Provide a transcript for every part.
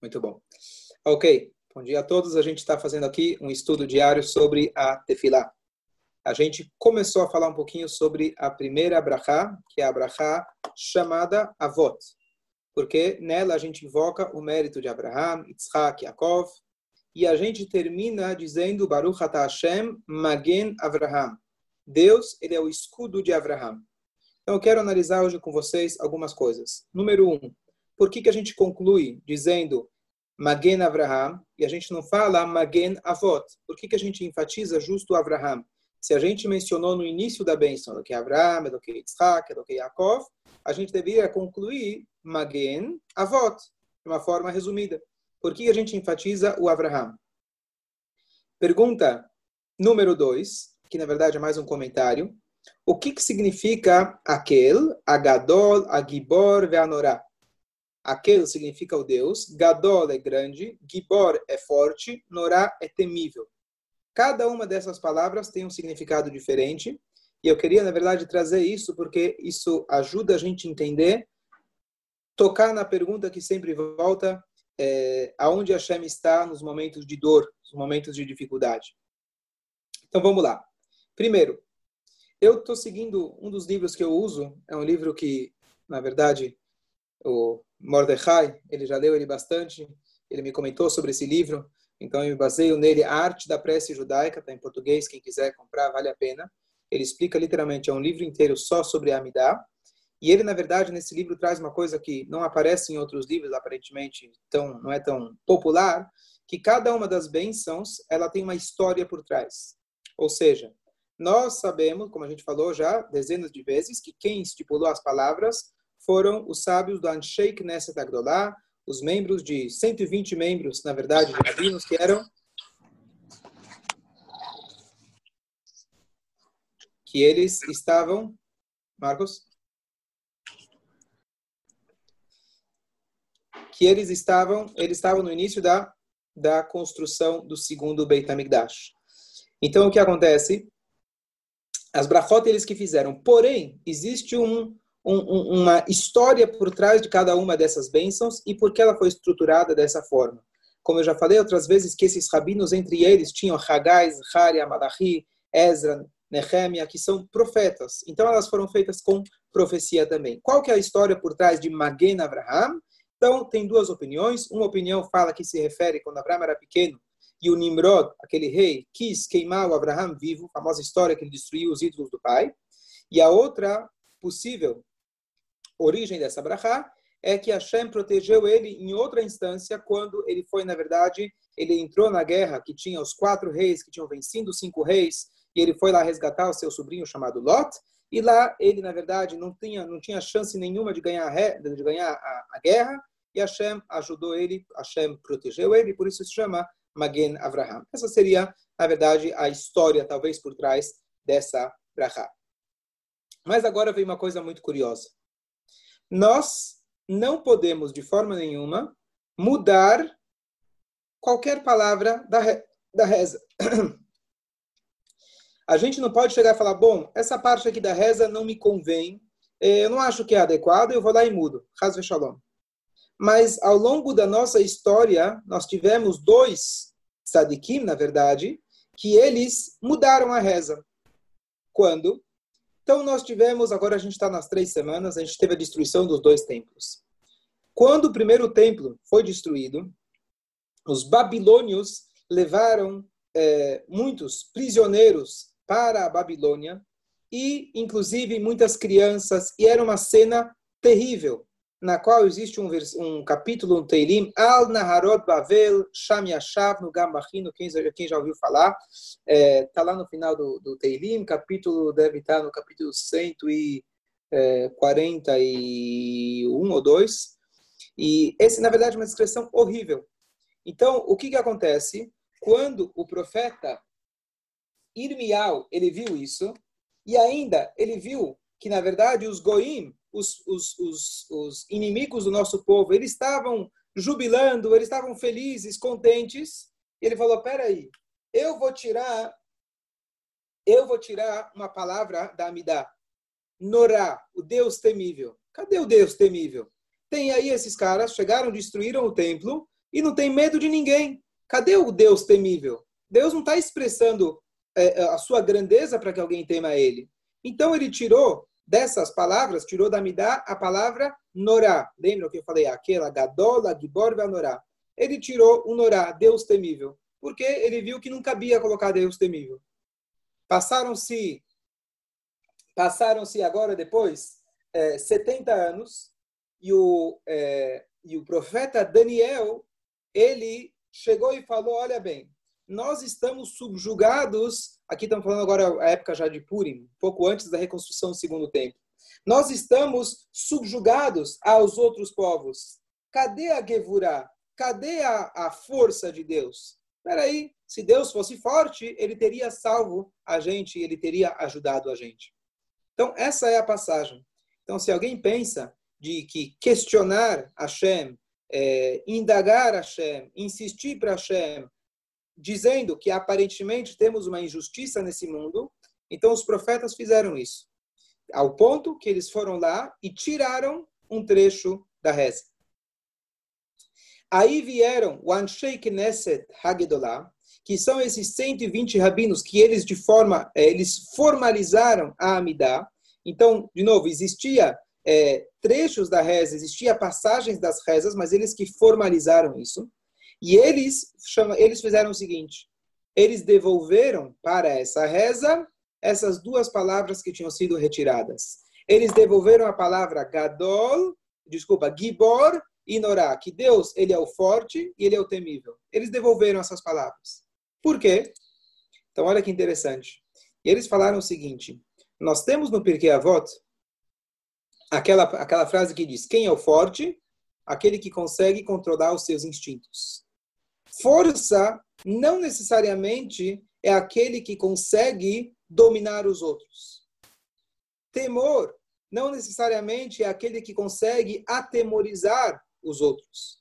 Muito bom. Ok, bom dia a todos. A gente está fazendo aqui um estudo diário sobre a tefilá. A gente começou a falar um pouquinho sobre a primeira brachá, que é a brachá chamada Avot, porque nela a gente invoca o mérito de Abraham, Yitzhak, Yaakov, e a gente termina dizendo Baruch Ata Hashem Magen Avraham. Deus, ele é o escudo de Abraham. Então eu quero analisar hoje com vocês algumas coisas. Número um, por que, que a gente conclui dizendo Magen Avraham e a gente não fala Magen Avot? Por que, que a gente enfatiza justo Avraham? Se a gente mencionou no início da bênção do que Avraham, do que Yitzhak, do que Yaakov, a gente deveria concluir Magen Avot, de uma forma resumida. Por que a gente enfatiza o Avraham? Pergunta número dois, que na verdade é mais um comentário. O que, que significa aquele, Agadol, Agibor, Veanorá? Aquele significa o Deus, Gadol é grande, Gibor é forte, Norá é temível. Cada uma dessas palavras tem um significado diferente, e eu queria, na verdade, trazer isso porque isso ajuda a gente a entender, tocar na pergunta que sempre volta, é, aonde Hashem está nos momentos de dor, nos momentos de dificuldade. Então vamos lá. Primeiro, eu estou seguindo um dos livros que eu uso, é um livro que, na verdade, o Mordecai, ele já leu ele bastante, ele me comentou sobre esse livro, então eu me baseio nele, Arte da Prece Judaica, está em português, quem quiser comprar, vale a pena. Ele explica literalmente, é um livro inteiro só sobre a Amidah, e ele, na verdade, nesse livro traz uma coisa que não aparece em outros livros, aparentemente, tão, não é tão popular, que cada uma das bênçãos, ela tem uma história por trás. Ou seja, nós sabemos, como a gente falou já dezenas de vezes, que quem estipulou as palavras foram os sábios do Anshei Knesset Agdolá, os membros de 120 membros, na verdade, de rabinos, que eram que eles estavam Marcos que eles estavam eles estavam no início da da construção do segundo Beit HaMikdash. Então o que acontece? As brachot eles que fizeram. Porém, existe um um, uma história por trás de cada uma dessas bênçãos e por que ela foi estruturada dessa forma. Como eu já falei outras vezes, que esses rabinos, entre eles, tinham Haggai, Zaharia, Malachi, Ezra, Nehemia, que são profetas. Então, elas foram feitas com profecia também. Qual que é a história por trás de Magen Avraham? Então, tem duas opiniões. Uma opinião fala que se refere quando Abraão era pequeno e o Nimrod, aquele rei, quis queimar o Abraham vivo, famosa história que ele destruiu os ídolos do pai. E a outra possível origem dessa brachá é que Hashem protegeu ele em outra instância quando ele foi, na verdade, ele entrou na guerra que tinha os quatro reis que tinham vencido os cinco reis e ele foi lá resgatar o seu sobrinho chamado Lot e lá ele, na verdade, não tinha não tinha chance nenhuma de ganhar de ganhar a, a guerra e Hashem ajudou ele, Hashem protegeu ele, por isso se chama Magen Avraham. Essa seria, na verdade, a história talvez por trás dessa brachá. Mas agora vem uma coisa muito curiosa nós não podemos, de forma nenhuma, mudar qualquer palavra da, re, da reza. A gente não pode chegar e falar, bom, essa parte aqui da reza não me convém, eh, eu não acho que é adequado, eu vou lá e mudo. Hazve Shalom. Mas ao longo da nossa história, nós tivemos dois tzadikim, na verdade, que eles mudaram a reza. Quando? Então, nós tivemos, agora a gente está nas três semanas, a gente teve a destruição dos dois templos. Quando o primeiro templo foi destruído, os babilônios levaram é, muitos prisioneiros para a Babilônia e, inclusive, muitas crianças, e era uma cena terrível na qual existe um, um capítulo no Teilim, Al Naharot Bavel, Sham Yashav, no Gambachino, quem, quem já ouviu falar, está é, tá lá no final do, do Teilim, capítulo deve estar no capítulo 141 é, ou 2, e esse, na verdade, é uma descrição horrível. Então, o que, que acontece? Quando o profeta Irmial, ele viu isso, e ainda ele viu que, na verdade, os Goim, os, os, os, os inimigos do nosso povo, eles estavam jubilando, eles estavam felizes, contentes. E ele falou: peraí, eu vou tirar, eu vou tirar uma palavra da Amidá. Norá, o Deus temível. Cadê o Deus temível? Tem aí esses caras, chegaram, destruíram o templo, e não tem medo de ninguém. Cadê o Deus temível? Deus não está expressando é, a sua grandeza para que alguém tema ele. Então ele tirou dessas palavras, tirou da Midá a palavra Norá. Lembra que eu falei? Aquela Gadola, Gibor, Norá. Ele tirou o Norá, Deus temível, porque ele viu que não cabia colocar Deus temível. Passaram-se passaram-se agora depois é, 70 anos e o, é, e o profeta Daniel ele chegou e falou: Olha bem, nós estamos subjugados. Aqui estamos falando agora a época já de Purim, pouco antes da reconstrução do segundo templo. Nós estamos subjugados aos outros povos. Cadê a Gevurah? Cadê a, a força de Deus? Espera aí, se Deus fosse forte, ele teria salvo a gente, ele teria ajudado a gente. Então, essa é a passagem. Então, se alguém pensa de que questionar Hashem é, indagar Hashem, insistir para Hashem, dizendo que aparentemente temos uma injustiça nesse mundo, então os profetas fizeram isso. Ao ponto que eles foram lá e tiraram um trecho da reza. Aí vieram o Anshei Knesset Hagedollah, que são esses 120 rabinos que eles de forma, é, eles formalizaram a Amidah. Então, de novo, existia é, trechos da reza, existia passagens das rezas, mas eles que formalizaram isso. E eles, chama, eles fizeram o seguinte: eles devolveram para essa reza essas duas palavras que tinham sido retiradas. Eles devolveram a palavra Gadol, desculpa, Gibor e Norá, que Deus ele é o forte e ele é o temível. Eles devolveram essas palavras. Por quê? Então olha que interessante. Eles falaram o seguinte: nós temos no Pirkei Avot aquela, aquela frase que diz: Quem é o forte? Aquele que consegue controlar os seus instintos. Força não necessariamente é aquele que consegue dominar os outros. Temor não necessariamente é aquele que consegue atemorizar os outros.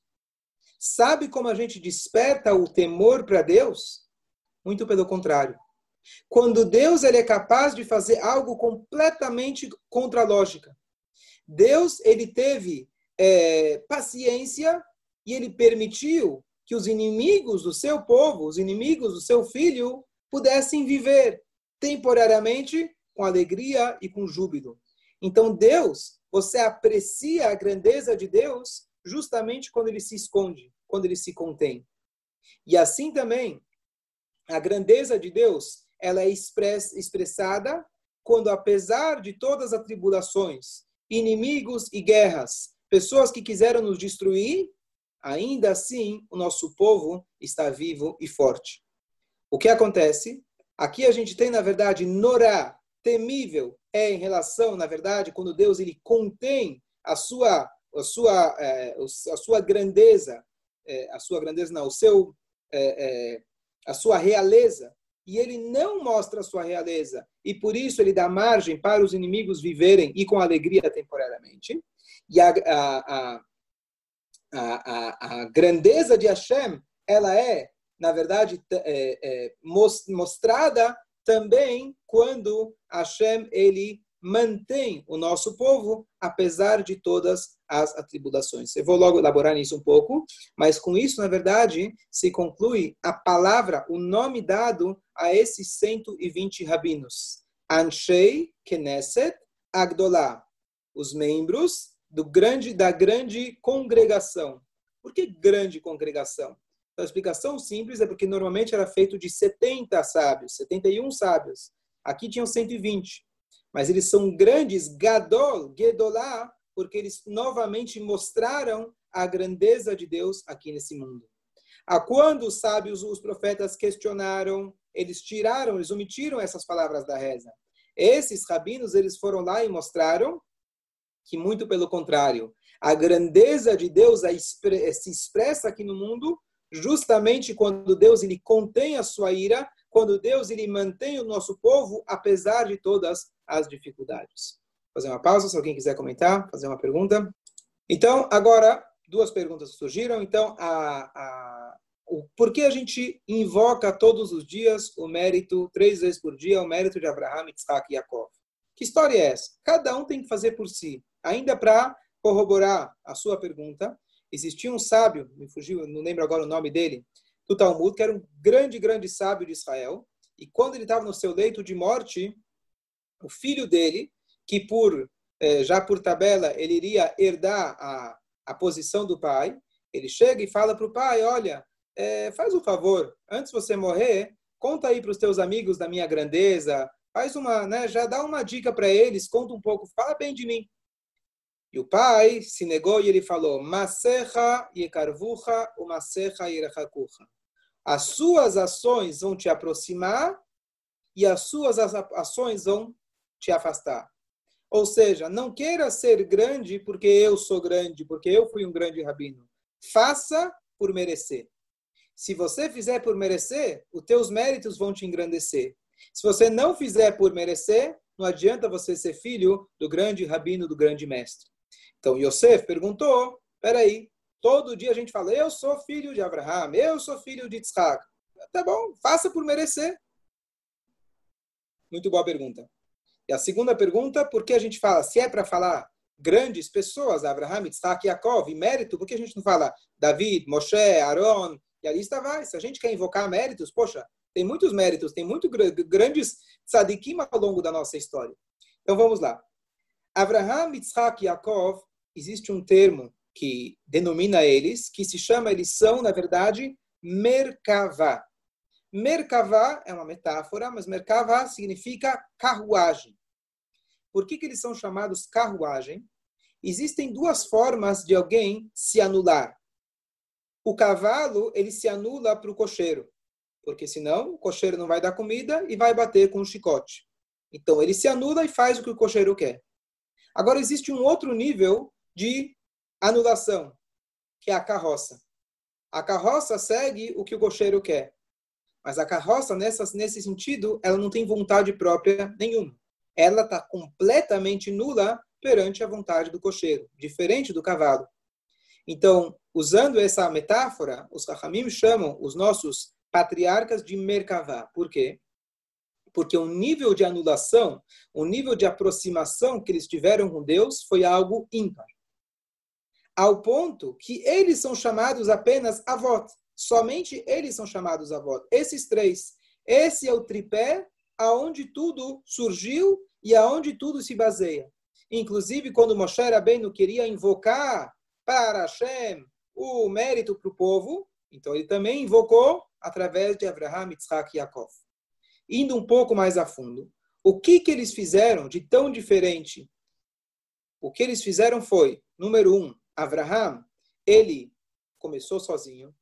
Sabe como a gente desperta o temor para Deus? Muito pelo contrário. Quando Deus ele é capaz de fazer algo completamente contra a lógica. Deus ele teve é, paciência e ele permitiu que os inimigos do seu povo, os inimigos do seu filho, pudessem viver temporariamente com alegria e com júbilo. Então Deus, você aprecia a grandeza de Deus justamente quando ele se esconde, quando ele se contém. E assim também, a grandeza de Deus, ela é express, expressada quando, apesar de todas as tribulações, inimigos e guerras, pessoas que quiseram nos destruir, ainda assim o nosso povo está vivo e forte. O que acontece? Aqui a gente tem, na verdade, Norá, temível, é em relação, na verdade, quando Deus ele contém a sua, a sua, é, a sua grandeza, é, a sua grandeza não, o seu, é, a sua realeza, e ele não mostra a sua realeza, e por isso ele dá margem para os inimigos viverem e com alegria temporariamente. E a, a, a, a grandeza de Hashem, ela é, na verdade, é, é, mostrada também quando Hashem ele mantém o nosso povo, apesar de todas as atribulações. Eu vou logo elaborar nisso um pouco, mas com isso, na verdade, se conclui a palavra, o nome dado a esses 120 rabinos. Anshei Knesset Agdolá, os membros do grande, da grande congregação. Por que grande congregação? A explicação simples é porque normalmente era feito de 70 sábios, 71 sábios. Aqui tinham 120 mas eles são grandes, Gadol, Gedolá, porque eles novamente mostraram a grandeza de Deus aqui nesse mundo. A quando os sábios, os profetas questionaram, eles tiraram, eles omitiram essas palavras da reza. Esses rabinos, eles foram lá e mostraram que, muito pelo contrário, a grandeza de Deus se expressa aqui no mundo justamente quando Deus ele contém a sua ira, quando Deus ele mantém o nosso povo apesar de todas as dificuldades. Fazer uma pausa, se alguém quiser comentar, fazer uma pergunta. Então, agora, duas perguntas surgiram. Então, a, a, o, por que a gente invoca todos os dias o mérito, três vezes por dia, o mérito de Abraham, Isaac e Jacob? Que história é essa? Cada um tem que fazer por si. Ainda para corroborar a sua pergunta, existia um sábio, me fugiu, não lembro agora o nome dele, do Talmud, que era um grande, grande sábio de Israel. E quando ele estava no seu leito de morte, o filho dele, que por eh, já por tabela ele iria herdar a, a posição do pai, ele chega e fala para o pai: Olha, é, faz um favor, antes de você morrer, conta aí para os teus amigos da minha grandeza, faz uma, né, já dá uma dica para eles, conta um pouco, fala bem de mim. E o pai se negou e ele falou: Masecha yekarvucha, o masecha yerachakucha. As suas ações vão te aproximar e as suas ações vão te afastar. Ou seja, não queira ser grande porque eu sou grande, porque eu fui um grande rabino. Faça por merecer. Se você fizer por merecer, os teus méritos vão te engrandecer. Se você não fizer por merecer, não adianta você ser filho do grande rabino, do grande mestre. Então Yosef perguntou: peraí, todo dia a gente fala, eu sou filho de Abraham, eu sou filho de Isaac. Tá bom, faça por merecer. Muito boa pergunta. E a segunda pergunta, por que a gente fala, se é para falar grandes pessoas, Abraham, Isaac, Yaakov, e mérito, por que a gente não fala David, Moshe, Aaron, e a lista vai. Se a gente quer invocar méritos, poxa, tem muitos méritos, tem muito grandes tzadikim ao longo da nossa história. Então vamos lá. Abraham, Isaac, Yaakov, existe um termo que denomina eles, que se chama, eles são, na verdade, Merkavá. Merkavá é uma metáfora, mas Merkavá significa carruagem. Por que, que eles são chamados carruagem? Existem duas formas de alguém se anular. O cavalo, ele se anula para o cocheiro, porque senão o cocheiro não vai dar comida e vai bater com o chicote. Então ele se anula e faz o que o cocheiro quer. Agora existe um outro nível de anulação, que é a carroça. A carroça segue o que o cocheiro quer. Mas a carroça, nesse sentido, ela não tem vontade própria nenhuma. Ela está completamente nula perante a vontade do cocheiro, diferente do cavalo. Então, usando essa metáfora, os Rahamim chamam os nossos patriarcas de Merkavá. Por quê? Porque o nível de anulação, o nível de aproximação que eles tiveram com Deus foi algo ímpar ao ponto que eles são chamados apenas avot. Somente eles são chamados avot. Esses três. Esse é o tripé aonde tudo surgiu e aonde tudo se baseia. Inclusive, quando Moshe Rabbeinu queria invocar para Hashem o mérito para o povo, então ele também invocou através de Abraham, Yitzhak e Yaakov. Indo um pouco mais a fundo, o que, que eles fizeram de tão diferente? O que eles fizeram foi, número um, Abraham, ele começou sozinho.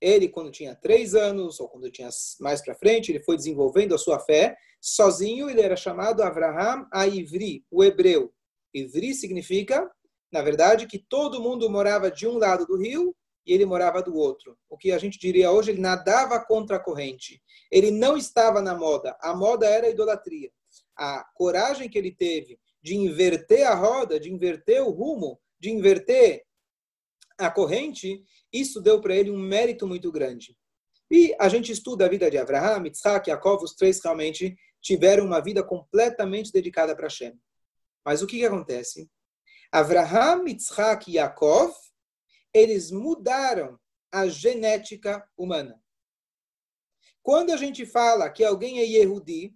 Ele, quando tinha três anos, ou quando tinha mais para frente, ele foi desenvolvendo a sua fé. Sozinho, ele era chamado Abraham a Ivri, o hebreu. Ivri significa, na verdade, que todo mundo morava de um lado do rio e ele morava do outro. O que a gente diria hoje, ele nadava contra a corrente. Ele não estava na moda. A moda era a idolatria. A coragem que ele teve de inverter a roda, de inverter o rumo, de inverter a corrente, isso deu para ele um mérito muito grande. E a gente estuda a vida de Abraham, Yitzhak, Yaakov, os três realmente tiveram uma vida completamente dedicada para Hashem. Mas o que, que acontece? Abraham, Yitzhak e Yaakov, eles mudaram a genética humana. Quando a gente fala que alguém é Yehudi,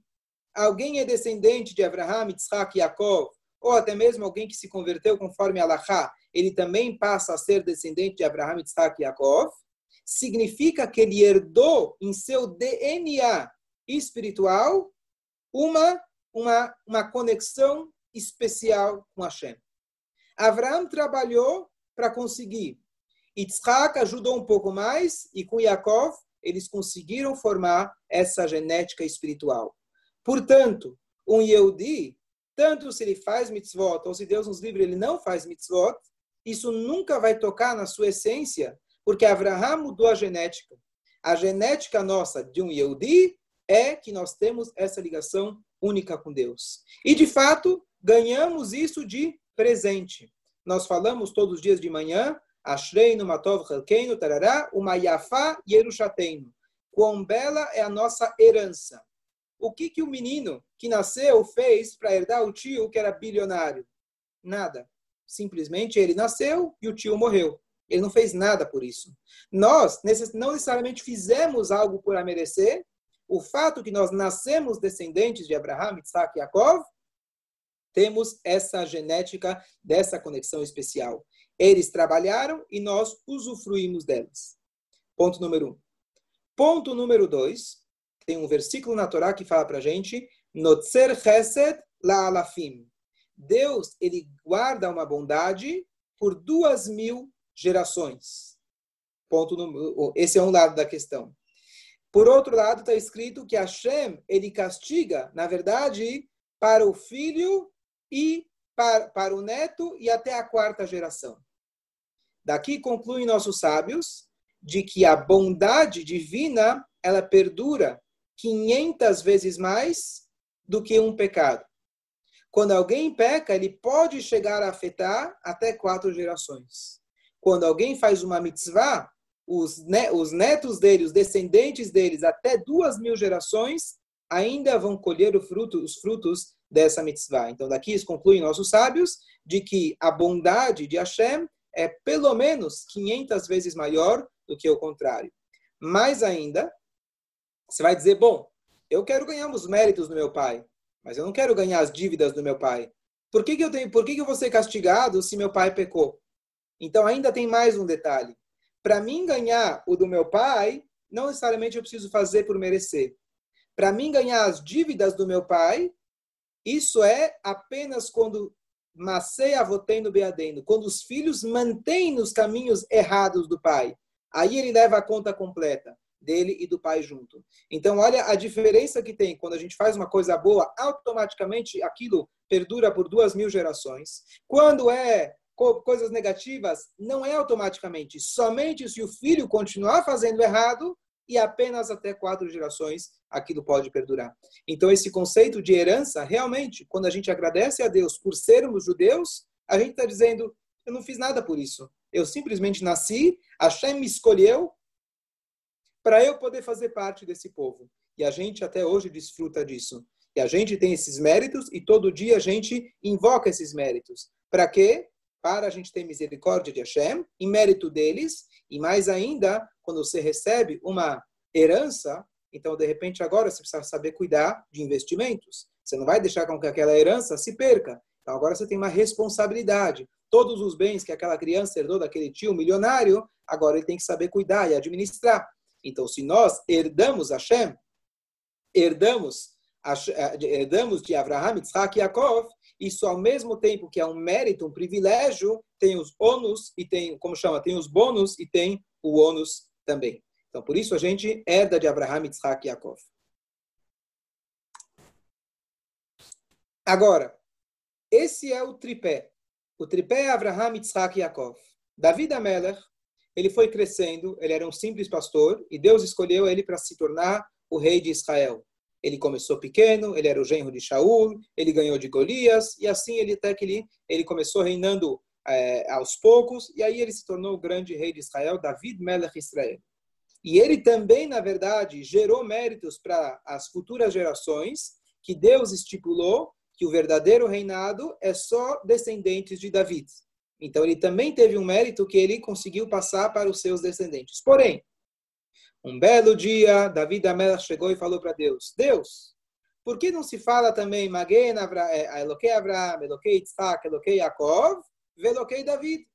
alguém é descendente de Abraham, e Yaakov, ou até mesmo alguém que se converteu conforme Allahá, ele também passa a ser descendente de Abraham, e Yaakov, significa que ele herdou em seu DNA espiritual uma, uma, uma conexão especial com Hashem. Abraham trabalhou para conseguir. Yitzhak ajudou um pouco mais e com Yaakov eles conseguiram formar essa genética espiritual. Portanto, um Yehudi tanto se ele faz mitzvot, ou se Deus nos livre, ele não faz mitzvot, isso nunca vai tocar na sua essência, porque Abraham mudou a genética. A genética nossa de um Yehudi é que nós temos essa ligação única com Deus. E, de fato, ganhamos isso de presente. Nós falamos todos os dias de manhã, Ashreinu Matov Chelkeinu Tarará, Umayafá Yerushateinu. Quão bela é a nossa herança. O que, que o menino que nasceu fez para herdar o tio que era bilionário? Nada. Simplesmente ele nasceu e o tio morreu. Ele não fez nada por isso. Nós não necessariamente fizemos algo por merecer. O fato que nós nascemos descendentes de Abraham, Isaac e Yaakov, temos essa genética dessa conexão especial. Eles trabalharam e nós usufruímos delas. Ponto número um. Ponto número dois, tem um versículo na Torá que fala para gente, Notzer chesed la alafim. Deus, ele guarda uma bondade por duas mil gerações. Ponto número, esse é um lado da questão. Por outro lado, está escrito que Hashem, ele castiga, na verdade, para o filho e para, para o neto e até a quarta geração. Daqui concluem nossos sábios de que a bondade divina, ela perdura 500 vezes mais do que um pecado. Quando alguém peca, ele pode chegar a afetar até quatro gerações. Quando alguém faz uma mitzvah, os, os netos dele, os descendentes deles, até duas mil gerações, ainda vão colher fruto, os frutos dessa mitzvah. Então, daqui eles concluem nossos sábios de que a bondade de Hashem é pelo menos 500 vezes maior do que o contrário. Mais ainda, você vai dizer, bom, eu quero ganhar os méritos do meu pai, mas eu não quero ganhar as dívidas do meu pai. Por que, que eu tenho, por que, que eu vou ser castigado se meu pai pecou? Então ainda tem mais um detalhe. Para mim ganhar o do meu pai, não necessariamente eu preciso fazer por merecer. Para mim ganhar as dívidas do meu pai, isso é apenas quando Masei avotei no beadeno, quando os filhos mantêm nos caminhos errados do pai. Aí ele leva a conta completa dele e do pai junto. Então, olha a diferença que tem quando a gente faz uma coisa boa, automaticamente aquilo perdura por duas mil gerações. Quando é coisas negativas, não é automaticamente. Somente se o filho continuar fazendo errado, e apenas até quatro gerações aquilo pode perdurar. Então, esse conceito de herança, realmente, quando a gente agradece a Deus por sermos judeus, a gente está dizendo: eu não fiz nada por isso. Eu simplesmente nasci, Hashem me escolheu para eu poder fazer parte desse povo. E a gente até hoje desfruta disso. E a gente tem esses méritos e todo dia a gente invoca esses méritos. Para quê? Para a gente ter misericórdia de Hashem, em mérito deles, e mais ainda, quando você recebe uma herança, então de repente agora você precisa saber cuidar de investimentos. Você não vai deixar com que aquela herança se perca. Então agora você tem uma responsabilidade. Todos os bens que aquela criança herdou daquele tio milionário, agora ele tem que saber cuidar e administrar. Então, se nós herdamos Hashem, herdamos, eh, herdamos de Abraham, Isaac e Yaakov, isso ao mesmo tempo que é um mérito, um privilégio, tem os ônus e tem, como chama, tem os bônus e tem o ônus também. Então, por isso a gente herda de Abraham, Isaac e Yaakov. Agora, esse é o tripé. O tripé é Abraham, Isaac e Yaakov. David Ameller, ele foi crescendo, ele era um simples pastor, e Deus escolheu ele para se tornar o rei de Israel. Ele começou pequeno, ele era o genro de Shaul, ele ganhou de Golias, e assim ele até que ele, ele começou reinando é, aos poucos, e aí ele se tornou o grande rei de Israel, David Melech Israel. E ele também, na verdade, gerou méritos para as futuras gerações, que Deus estipulou que o verdadeiro reinado é só descendentes de David. Então ele também teve um mérito que ele conseguiu passar para os seus descendentes. Porém, um belo dia, Davi da chegou e falou para Deus: Deus, por que não se fala também Magen eh, Eloquei Abraham, Eloquei Isaac, Eloquei Yaakov, Veloquei David?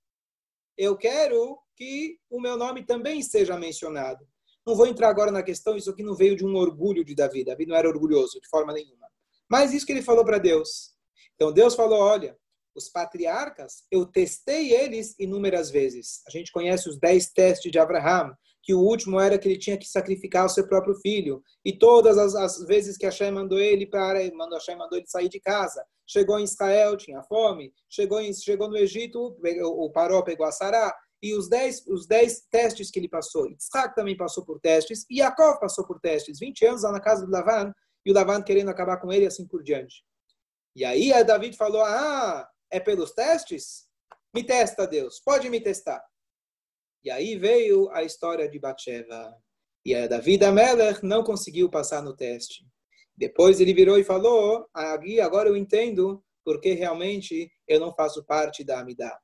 Eu quero que o meu nome também seja mencionado. Não vou entrar agora na questão, isso aqui não veio de um orgulho de Davi. Davi não era orgulhoso de forma nenhuma. Mas isso que ele falou para Deus. Então Deus falou: olha, os patriarcas, eu testei eles inúmeras vezes. A gente conhece os dez testes de Abraham, que o último era que ele tinha que sacrificar o seu próprio filho. E todas as, as vezes que Hashem mandou ele para, mandou Hashem mandou ele sair de casa. Chegou em Israel, tinha fome. Chegou, em, chegou no Egito, o Paró pegou a Sará. E os dez, os dez testes que ele passou. Isaac também passou por testes. E Yaakov passou por testes. 20 anos lá na casa do Lavan. E o Lavan querendo acabar com ele assim por diante. E aí a David falou, ah, é pelos testes? Me testa, Deus. Pode me testar. E aí veio a história de Batsheva. E a Davi Ameller não conseguiu passar no teste. Depois ele virou e falou: Agui, agora eu entendo porque realmente eu não faço parte da Amidah.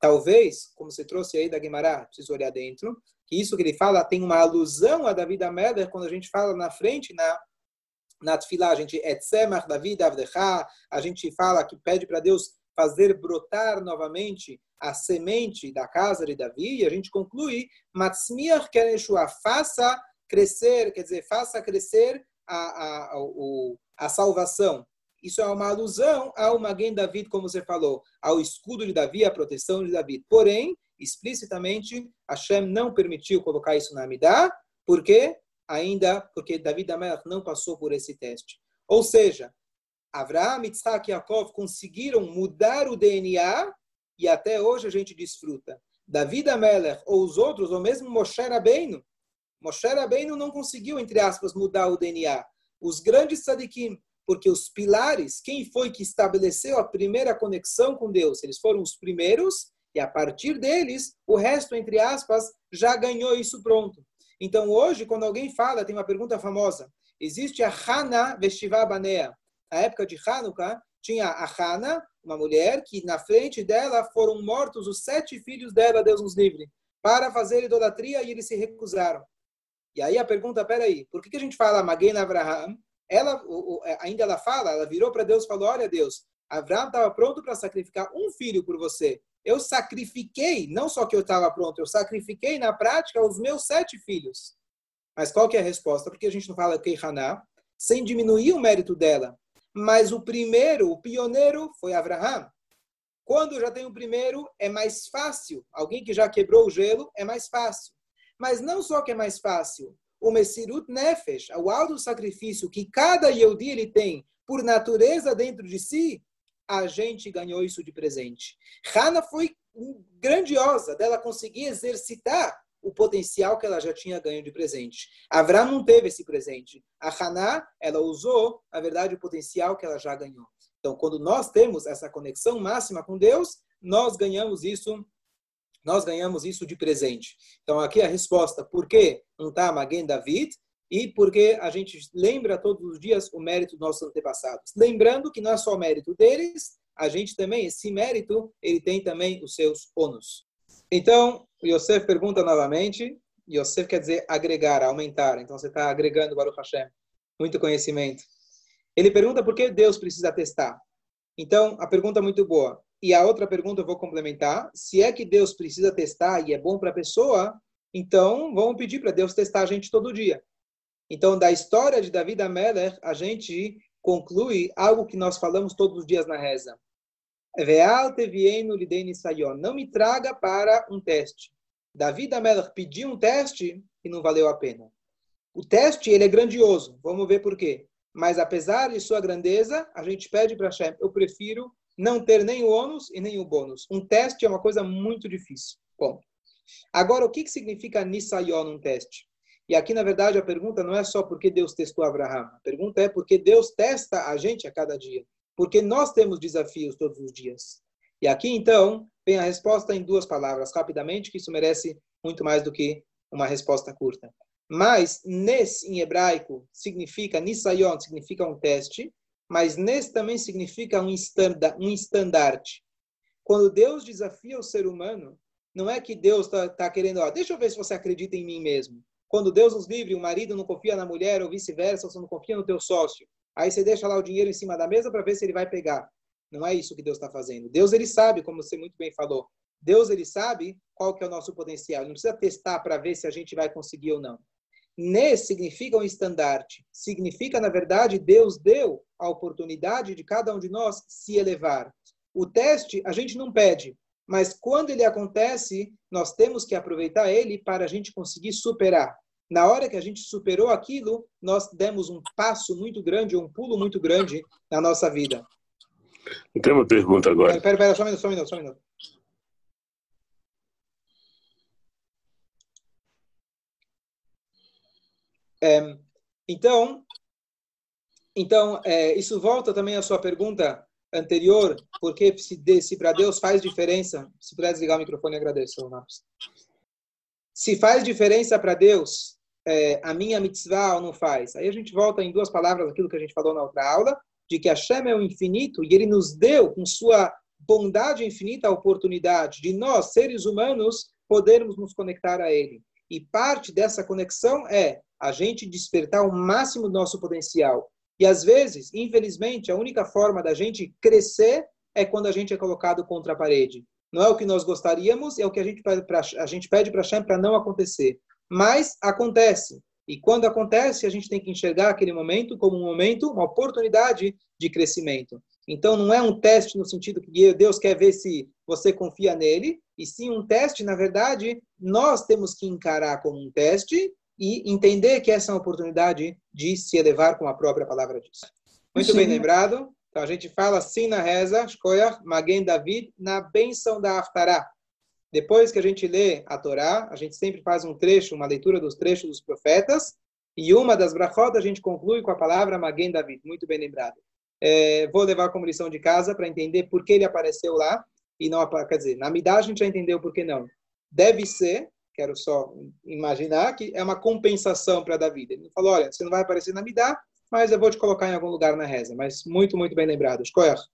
Talvez, como você trouxe aí da Guimarães, preciso olhar dentro, que isso que ele fala tem uma alusão a Davi Ameller quando a gente fala na frente, na na tefilá, a gente etzemach David avdecha, a gente fala que pede para Deus fazer brotar novamente a semente da casa de Davi, e a gente conclui, Matzmiach Keneshua, faça crescer, quer dizer, faça crescer a, a, a, a salvação. Isso é uma alusão ao Maguen David, como você falou, ao escudo de Davi, à proteção de Davi. Porém, explicitamente, Hashem não permitiu colocar isso na Amidah, porque ainda porque Davi Amelach não passou por esse teste. Ou seja, Avraham, Yitzhak e Yaakov conseguiram mudar o DNA e até hoje a gente desfruta. Davi Amelach ou os outros, ou mesmo Moshe Rabbeinu, Moshe Rabbeinu não conseguiu, entre aspas, mudar o DNA. Os grandes tzadikim, porque os pilares, quem foi que estabeleceu a primeira conexão com Deus? Eles foram os primeiros, e a partir deles, o resto, entre aspas, já ganhou isso pronto. Então, hoje, quando alguém fala, tem uma pergunta famosa. Existe a Hana Vestivá Banea. Na época de Hanukkah, tinha a Hana, uma mulher, que na frente dela foram mortos os sete filhos dela, Deus nos livre, para fazer idolatria e eles se recusaram. E aí a pergunta, peraí, por que, que a gente fala Magen Abraham? Ela, ainda ela fala, ela virou para Deus e falou, olha Deus, Abraão estava pronto para sacrificar um filho por você eu sacrifiquei, não só que eu estava pronto, eu sacrifiquei na prática os meus sete filhos. Mas qual que é a resposta? Porque a gente não fala Keihaná, sem diminuir o mérito dela. Mas o primeiro, o pioneiro, foi Abraham. Quando já tem o primeiro, é mais fácil. Alguém que já quebrou o gelo, é mais fácil. Mas não só que é mais fácil, o Messirut Nefesh, o alto sacrifício que cada Yehudi ele tem por natureza dentro de si, a gente ganhou isso de presente. Hana foi grandiosa dela conseguir exercitar o potencial que ela já tinha ganho de presente. Avram não teve esse presente. A Haná, ela usou, na verdade, o potencial que ela já ganhou. Então, quando nós temos essa conexão máxima com Deus, nós ganhamos isso, nós ganhamos isso de presente. Então, aqui a resposta, por que não está Maguen David? e porque a gente lembra todos os dias o mérito dos nossos antepassados. Lembrando que não é só o mérito deles, a gente também, esse mérito, ele tem também os seus ônus. Então, Yosef pergunta novamente, Yosef quer dizer agregar, aumentar, então você está agregando Baruch Hashem, muito conhecimento. Ele pergunta por que Deus precisa testar. Então, a pergunta é muito boa. E a outra pergunta eu vou complementar. Se é que Deus precisa testar e é bom para a pessoa, então vamos pedir para Deus testar a gente todo dia. Então, da história de Davi Ameller, a gente conclui algo que nós falamos todos os dias na reza. Não me traga para um teste. Davi Ameller pediu um teste e não valeu a pena. O teste ele é grandioso, vamos ver por quê. Mas apesar de sua grandeza, a gente pede para Hashem, eu prefiro não ter nem o ônus e nem o bônus. Um teste é uma coisa muito difícil. Bom, agora o que, que significa Nisayon, um teste? E aqui, na verdade, a pergunta não é só porque Deus testou Abraão. A pergunta é porque Deus testa a gente a cada dia. Porque nós temos desafios todos os dias. E aqui, então, vem a resposta em duas palavras, rapidamente, que isso merece muito mais do que uma resposta curta. Mas, nes, em hebraico, significa, nisayon, significa um teste, mas nes também significa um, estanda, um estandarte. Quando Deus desafia o ser humano, não é que Deus está tá querendo, ó, deixa eu ver se você acredita em mim mesmo. Quando Deus nos livre, o marido não confia na mulher ou vice-versa, você não confia no teu sócio. Aí você deixa lá o dinheiro em cima da mesa para ver se ele vai pegar. Não é isso que Deus está fazendo. Deus ele sabe, como você muito bem falou. Deus ele sabe qual que é o nosso potencial. Ele não precisa testar para ver se a gente vai conseguir ou não. Nesse significa um estandarte. Significa, na verdade, Deus deu a oportunidade de cada um de nós se elevar. O teste a gente não pede, mas quando ele acontece, nós temos que aproveitar ele para a gente conseguir superar. Na hora que a gente superou aquilo, nós demos um passo muito grande, um pulo muito grande na nossa vida. Tem uma pergunta agora. Espera, espera, só um minuto, só um minuto, só um minuto. É, então, então é, isso volta também à sua pergunta anterior, porque se, se para Deus faz diferença, se puder desligar o microfone, agradeço, Marcos. Se faz diferença para Deus é, a minha mitzvah ou não faz? Aí a gente volta em duas palavras aquilo que a gente falou na outra aula, de que Hashem é o infinito e ele nos deu com sua bondade infinita, a oportunidade de nós, seres humanos, podermos nos conectar a Ele. E parte dessa conexão é a gente despertar o máximo do nosso potencial. E às vezes, infelizmente, a única forma da gente crescer é quando a gente é colocado contra a parede. Não é o que nós gostaríamos, é o que a gente a gente pede para Hashem para não acontecer. Mas acontece. E quando acontece, a gente tem que enxergar aquele momento como um momento, uma oportunidade de crescimento. Então, não é um teste no sentido que Deus quer ver se você confia nele, e sim um teste, na verdade, nós temos que encarar como um teste e entender que essa é uma oportunidade de se elevar com a própria palavra de Deus. Muito sim. bem lembrado. Então, a gente fala assim na reza, Shkoyach Magen David, na benção da Haftarah. Depois que a gente lê a Torá, a gente sempre faz um trecho, uma leitura dos trechos dos profetas, e uma das brachot a gente conclui com a palavra Magen David, muito bem lembrado. É, vou levar como lição de casa para entender por que ele apareceu lá, e não, quer dizer, na Midah a gente já entendeu por que não. Deve ser, quero só imaginar, que é uma compensação para Davi. Ele falou, olha, você não vai aparecer na Midah, mas eu vou te colocar em algum lugar na reza. Mas muito, muito bem lembrado. Escolha.